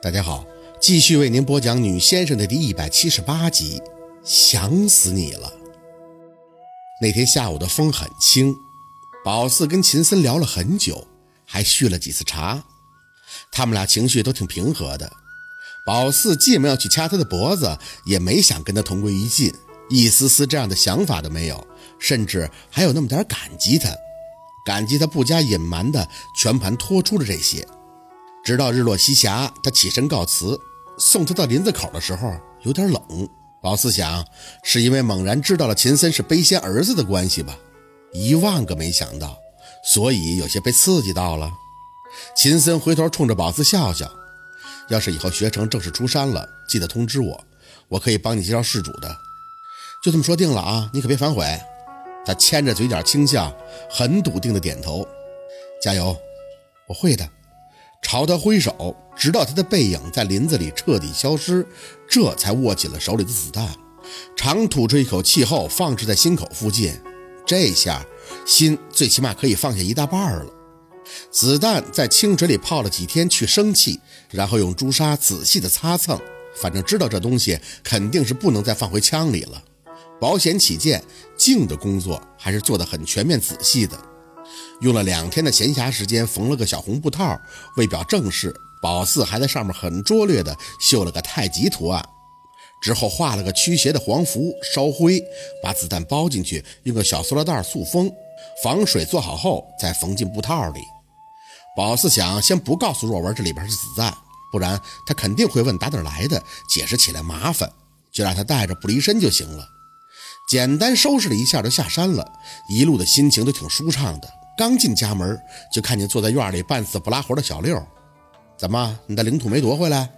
大家好，继续为您播讲《女先生》的第一百七十八集。想死你了！那天下午的风很轻，宝四跟秦森聊了很久，还续了几次茶。他们俩情绪都挺平和的。宝四既没有去掐他的脖子，也没想跟他同归于尽，一丝丝这样的想法都没有，甚至还有那么点感激他，感激他不加隐瞒的全盘托出了这些。直到日落西霞，他起身告辞，送他到林子口的时候，有点冷。宝四想，是因为猛然知道了秦森是背仙儿子的关系吧？一万个没想到，所以有些被刺激到了。秦森回头冲着宝四笑笑：“要是以后学成正式出山了，记得通知我，我可以帮你介绍事主的。就这么说定了啊，你可别反悔。”他牵着嘴角轻笑，很笃定的点头：“加油，我会的。”朝他挥手，直到他的背影在林子里彻底消失，这才握紧了手里的子弹，长吐出一口气后放置在心口附近。这下心最起码可以放下一大半了。子弹在清水里泡了几天去生气，然后用朱砂仔细的擦蹭，反正知道这东西肯定是不能再放回枪里了。保险起见，静的工作还是做得很全面仔细的。用了两天的闲暇时间缝了个小红布套，为表正式，宝四还在上面很拙劣的绣了个太极图案。之后画了个驱邪的黄符，烧灰，把子弹包进去，用个小塑料袋塑封，防水做好后再缝进布套里。宝四想先不告诉若文这里边是子弹，不然他肯定会问打哪来的，解释起来麻烦，就让他带着不离身就行了。简单收拾了一下就下山了，一路的心情都挺舒畅的。刚进家门，就看见坐在院里半死不拉活的小六。怎么，你的领土没夺回来？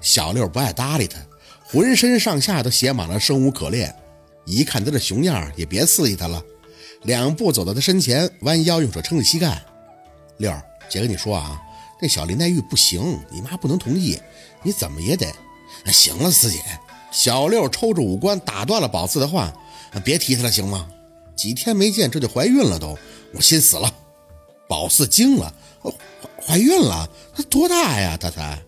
小六不爱搭理他，浑身上下都写满了生无可恋。一看他这熊样，也别刺激他了。两步走到他身前，弯腰用手撑着膝盖。六儿，姐跟你说啊，那小林黛玉不行，你妈不能同意，你怎么也得……行了，四姐。小六抽着五官打断了宝四的话：“别提他了，行吗？几天没见，这就怀孕了都。”我心死了，宝四惊了，怀怀孕了？她多大呀？她才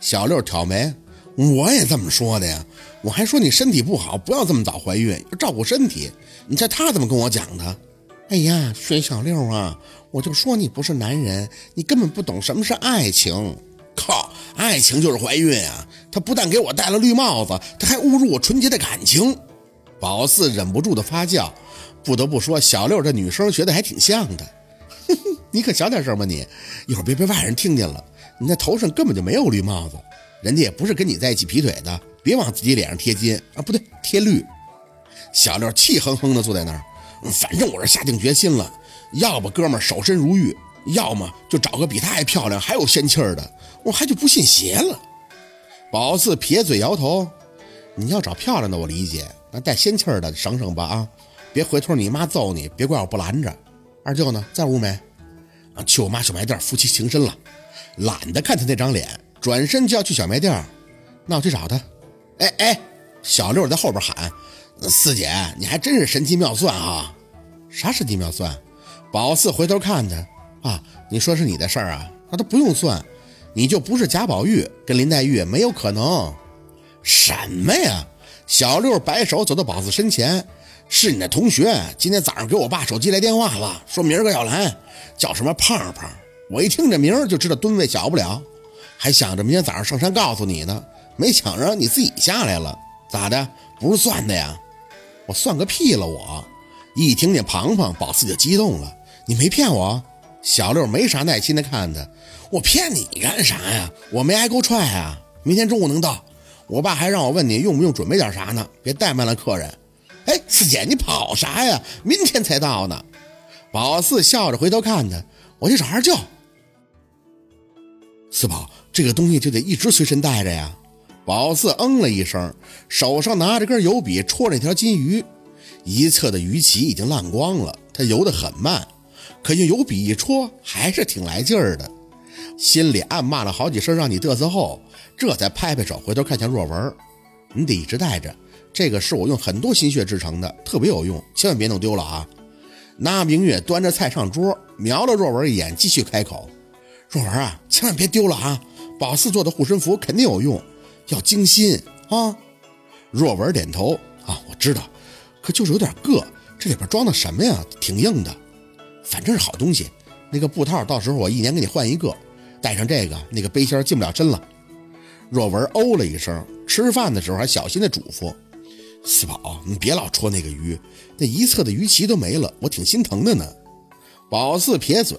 小六挑眉，我也这么说的呀。我还说你身体不好，不要这么早怀孕，要照顾身体。你猜他怎么跟我讲的？哎呀，薛小六啊，我就说你不是男人，你根本不懂什么是爱情。靠，爱情就是怀孕啊！他不但给我戴了绿帽子，他还侮辱我纯洁的感情。宝四忍不住的发叫。不得不说，小六这女生学的还挺像的。你可小点声吧，你一会儿别被外人听见了。你那头上根本就没有绿帽子，人家也不是跟你在一起劈腿的。别往自己脸上贴金啊，不对，贴绿。小六气哼哼的坐在那儿，反正我是下定决心了，要不哥们儿守身如玉，要么就找个比她还漂亮还有仙气儿的，我还就不信邪了。宝四撇嘴摇头，你要找漂亮的我理解，那带仙气儿的省省吧啊。别回头，你妈揍你！别怪我不拦着。二舅呢，在屋没？去我妈小卖店夫妻情深了，懒得看他那张脸，转身就要去小卖店。那我去找他。哎哎，小六在后边喊：“四姐，你还真是神机妙算啊！”啥神机妙算？宝四回头看他啊，你说是你的事儿啊？那都不用算，你就不是贾宝玉，跟林黛玉没有可能。什么呀？小六摆手走到宝四身前。是你的同学，今天早上给我爸手机来电话了，说明儿个要来，叫什么胖胖。我一听这名儿就知道吨位小不了，还想着明天早上上山告诉你呢，没想着你自己下来了，咋的？不是算的呀？我算个屁了！我一听见庞庞，宝四就激动了。你没骗我？小六没啥耐心的看他，我骗你干啥呀？我没挨够踹啊！明天中午能到。我爸还让我问你用不用准备点啥呢？别怠慢了客人。哎，四姐，你跑啥呀？明天才到呢。宝四笑着回头看他，我去找二舅。四宝，这个东西就得一直随身带着呀。宝四嗯了一声，手上拿着根油笔戳着一条金鱼，一侧的鱼鳍已经烂光了。它游得很慢，可用油笔一戳，还是挺来劲儿的。心里暗骂了好几声，让你嘚瑟后，这才拍拍手，回头看向若文：“你得一直带着。”这个是我用很多心血制成的，特别有用，千万别弄丢了啊！那明月端着菜上桌，瞄了若文一眼，继续开口：“若文啊，千万别丢了啊，宝四做的护身符肯定有用，要精心啊。若文点头啊，我知道，可就是有点硌。这里边装的什么呀？挺硬的，反正是好东西。那个布套，到时候我一年给你换一个。带上这个，那个背心进不了身了。若文哦了一声，吃饭的时候还小心的嘱咐：“四宝，你别老戳那个鱼，那一侧的鱼鳍都没了，我挺心疼的呢。”宝四撇嘴，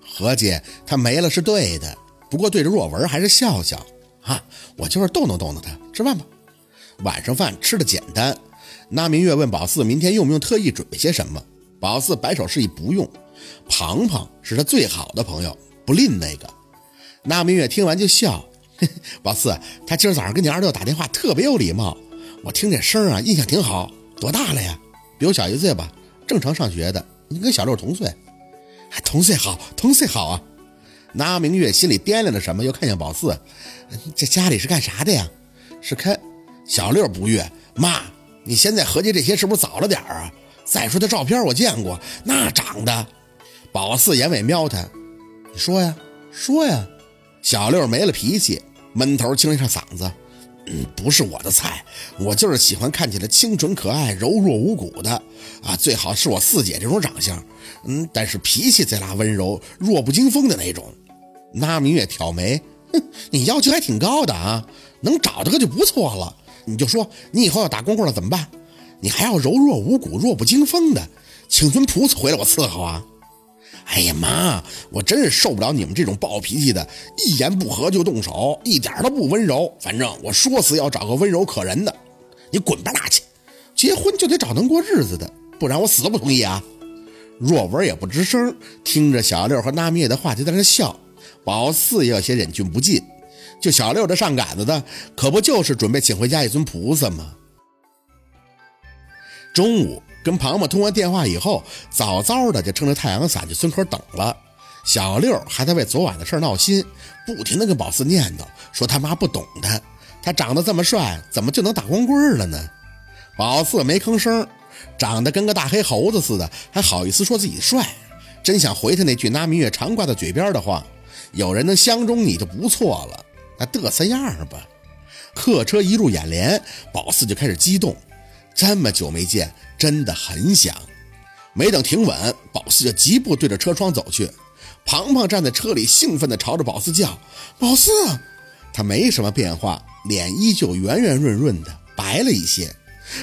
合计他没了是对的，不过对着若文还是笑笑：“啊，我就是逗弄逗弄他，吃饭吧。”晚上饭吃的简单。那明月问宝四明天用不用特意准备些什么，宝四摆手示意不用。庞庞是他最好的朋友，不吝那个。那明月听完就笑，嘿 嘿宝四，他今儿早上跟你二舅打电话，特别有礼貌。我听这声啊，印象挺好。多大了呀？比我小一岁吧，正常上学的。你跟小六同岁，还同岁好，同岁好啊。那明月心里掂量着什么，又看见宝四，这家里是干啥的呀？是开小六不悦，妈，你现在合计这些是不是早了点啊？再说他照片我见过，那长得……宝四眼尾瞄他，你说呀，说呀。小六没了脾气，闷头清了一下嗓子：“嗯，不是我的菜，我就是喜欢看起来清纯可爱、柔弱无骨的啊，最好是我四姐这种长相，嗯，但是脾气贼拉温柔、弱不禁风的那种。”那明月挑眉：“哼，你要求还挺高的啊，能找到个就不错了。你就说你以后要打光棍了怎么办？你还要柔弱无骨、弱不禁风的，请尊菩萨回来我伺候啊。”哎呀妈！我真是受不了你们这种暴脾气的，一言不合就动手，一点都不温柔。反正我说死要找个温柔可人的，你滚吧那去！结婚就得找能过日子的，不然我死都不同意啊！若文也不吱声，听着小六和娜蜜的话就在那笑。宝四也有些忍俊不禁，就小六这上杆子的，可不就是准备请回家一尊菩萨吗？中午。跟庞庞通完电话以后，早早的就撑着太阳伞去村口等了。小六还在为昨晚的事闹心，不停的跟宝四念叨，说他妈不懂他，他长得这么帅，怎么就能打光棍了呢？宝四没吭声，长得跟个大黑猴子似的，还好意思说自己帅，真想回他那句拿明月常挂在嘴边的话：有人能相中你就不错了，那嘚瑟样吧。客车一入眼帘，宝四就开始激动，这么久没见。真的很想，没等停稳，宝四就疾步对着车窗走去。庞庞站在车里，兴奋地朝着宝四叫：“宝四！”他没什么变化，脸依旧圆圆润润的，白了一些。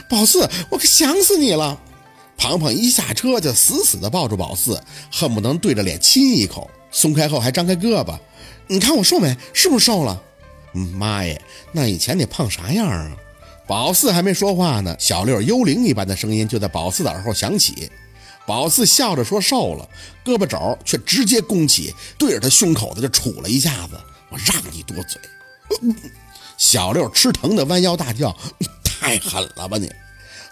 宝四，我可想死你了！庞庞一下车就死死地抱住宝四，恨不能对着脸亲一口。松开后还张开胳膊：“你看我瘦没？是不是瘦了？”妈耶，那以前你胖啥样啊？宝四还没说话呢，小六幽灵一般的声音就在宝四的耳后响起。宝四笑着说：“瘦了。”胳膊肘却直接弓起，对着他胸口子就杵了一下子。我让你多嘴！小六吃疼的弯腰大叫：“ 太狠了吧你！”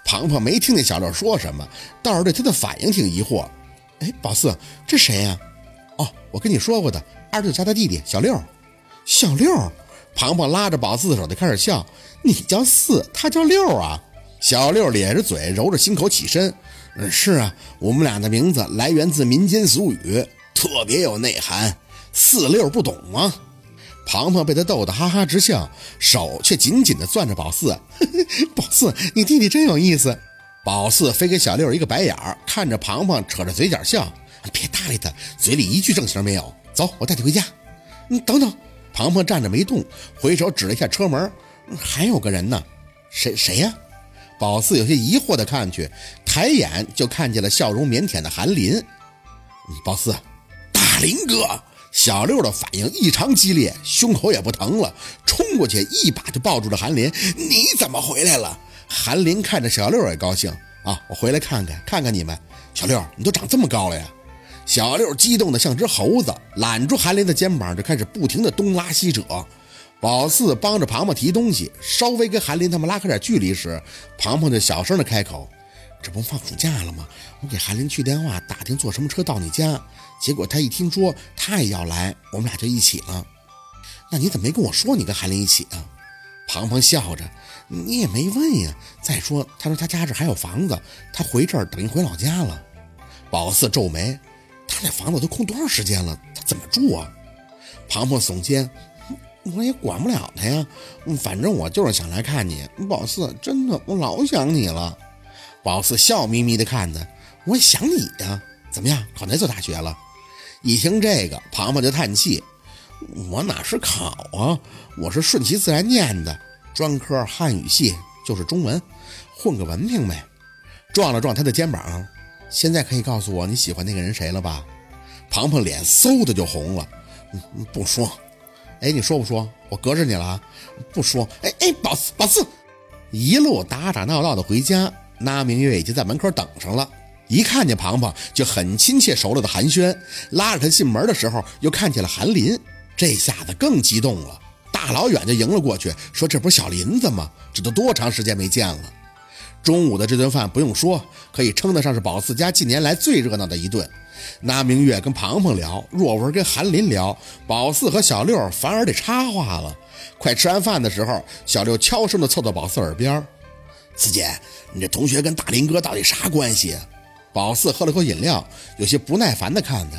庞庞没听见小六说什么，倒是对他的反应挺疑惑。哎，宝四，这谁呀？哦，我跟你说过的，二舅家的弟弟小六。小六。庞庞拉着宝四的手就开始笑。你叫四，他叫六啊！小六咧着嘴，揉着心口起身。嗯，是啊，我们俩的名字来源自民间俗语，特别有内涵。四六不懂吗？庞庞被他逗得哈哈直笑，手却紧紧地攥着宝四。宝四，你弟弟真有意思。宝四飞给小六一个白眼儿，看着庞庞扯着嘴角笑。别搭理他，嘴里一句正形没有。走，我带你回家。你等等。庞庞站着没动，回手指了一下车门。还有个人呢，谁谁呀？宝四有些疑惑的看去，抬眼就看见了笑容腼腆的韩林。宝四，大林哥！小六的反应异常激烈，胸口也不疼了，冲过去一把就抱住了韩林。你怎么回来了？韩林看着小六也高兴啊，我回来看看看看你们。小六，你都长这么高了呀？小六激动的像只猴子，揽住韩林的肩膀就开始不停的东拉西扯。宝四帮着庞庞提东西，稍微跟韩林他们拉开点距离时，庞庞就小声的开口：“这不放暑假了吗？我给韩林去电话打听坐什么车到你家，结果他一听说他也要来，我们俩就一起了。那你怎么没跟我说你跟韩林一起啊？”庞庞笑着：“你也没问呀。再说他说他家这还有房子，他回这儿等于回老家了。”宝四皱眉：“他那房子都空多长时间了？他怎么住啊？”庞庞耸肩。我也管不了他呀，反正我就是想来看你，宝四，真的，我老想你了。宝四笑眯眯的看着，我想你呀。怎么样，考哪所大学了？一听这个，庞庞就叹气，我哪是考啊，我是顺其自然念的，专科汉语系，就是中文，混个文凭呗。撞了撞他的肩膀，现在可以告诉我你喜欢那个人谁了吧？庞庞脸嗖的就红了，嗯不说。哎，你说不说？我隔着你了，不说。哎哎，宝四，宝四，一路打打闹闹的回家，那明月已经在门口等上了。一看见庞庞，就很亲切熟了的寒暄，拉着他进门的时候，又看见了韩林，这下子更激动了，大老远就迎了过去，说：“这不是小林子吗？这都多长时间没见了？”中午的这顿饭不用说，可以称得上是宝四家近年来最热闹的一顿。那明月跟庞庞聊，若文跟韩林聊，宝四和小六反而得插话了。快吃完饭的时候，小六悄声地凑到宝四耳边：“四姐，你这同学跟大林哥到底啥关系？”宝四喝了口饮料，有些不耐烦地看他：“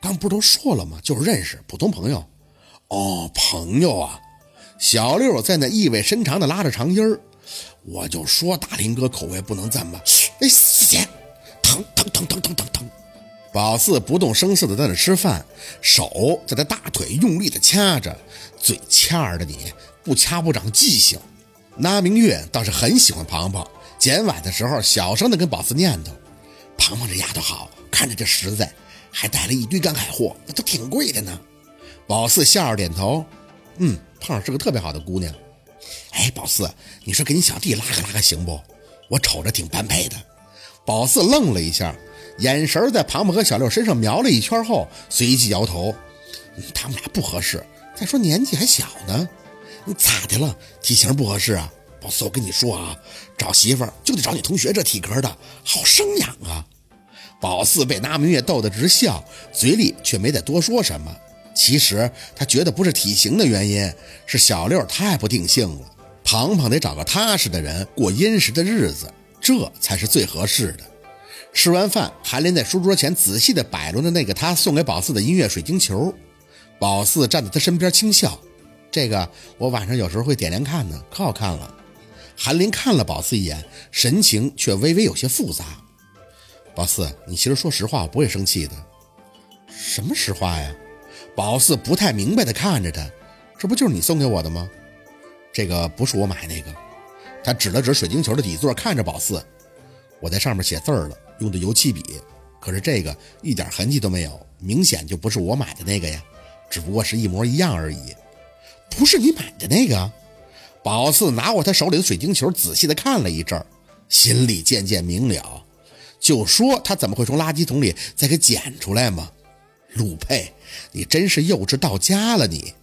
刚不是都说了吗？就是认识，普通朋友。”“哦，朋友啊。”小六在那意味深长地拉着长音儿。我就说大林哥口味不能这么，哎，四姐，疼疼疼疼疼疼疼！宝四不动声色的在那吃饭，手在他大腿用力的掐着，嘴欠的你不掐不长记性。那明月倒是很喜欢庞庞，捡碗的时候小声的跟宝四念叨：“庞庞这丫头好，看着这实在，还带了一堆干海货，那都挺贵的呢。”宝四笑着点头：“嗯，胖是个特别好的姑娘。”哎，宝四，你说给你小弟拉个拉个行不？我瞅着挺般配的。宝四愣了一下，眼神在庞庞和小六身上瞄了一圈后，随即摇头：“他们俩不合适。再说年纪还小呢。你咋的了？体型不合适啊？宝四，我跟你说啊，找媳妇就得找你同学这体格的，好生养啊。”宝四被那明月逗得直笑，嘴里却没再多说什么。其实他觉得不是体型的原因，是小六太不定性了。庞庞得找个踏实的人过殷实的日子，这才是最合适的。吃完饭，韩林在书桌前仔细地摆弄着那个他送给宝四的音乐水晶球。宝四站在他身边轻笑：“这个我晚上有时候会点亮看呢，可好看了。”韩林看了宝四一眼，神情却微微有些复杂。宝四，你其实说实话，我不会生气的。什么实话呀？宝四不太明白的看着他，这不就是你送给我的吗？这个不是我买那个。他指了指水晶球的底座，看着宝四，我在上面写字了，用的油漆笔。可是这个一点痕迹都没有，明显就不是我买的那个呀，只不过是一模一样而已。不是你买的那个？宝四拿过他手里的水晶球，仔细的看了一阵，心里渐渐明了，就说他怎么会从垃圾桶里再给捡出来吗？鲁佩，你真是幼稚到家了！你，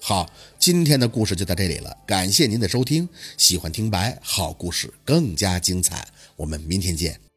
好，今天的故事就到这里了，感谢您的收听。喜欢听白，好故事更加精彩，我们明天见。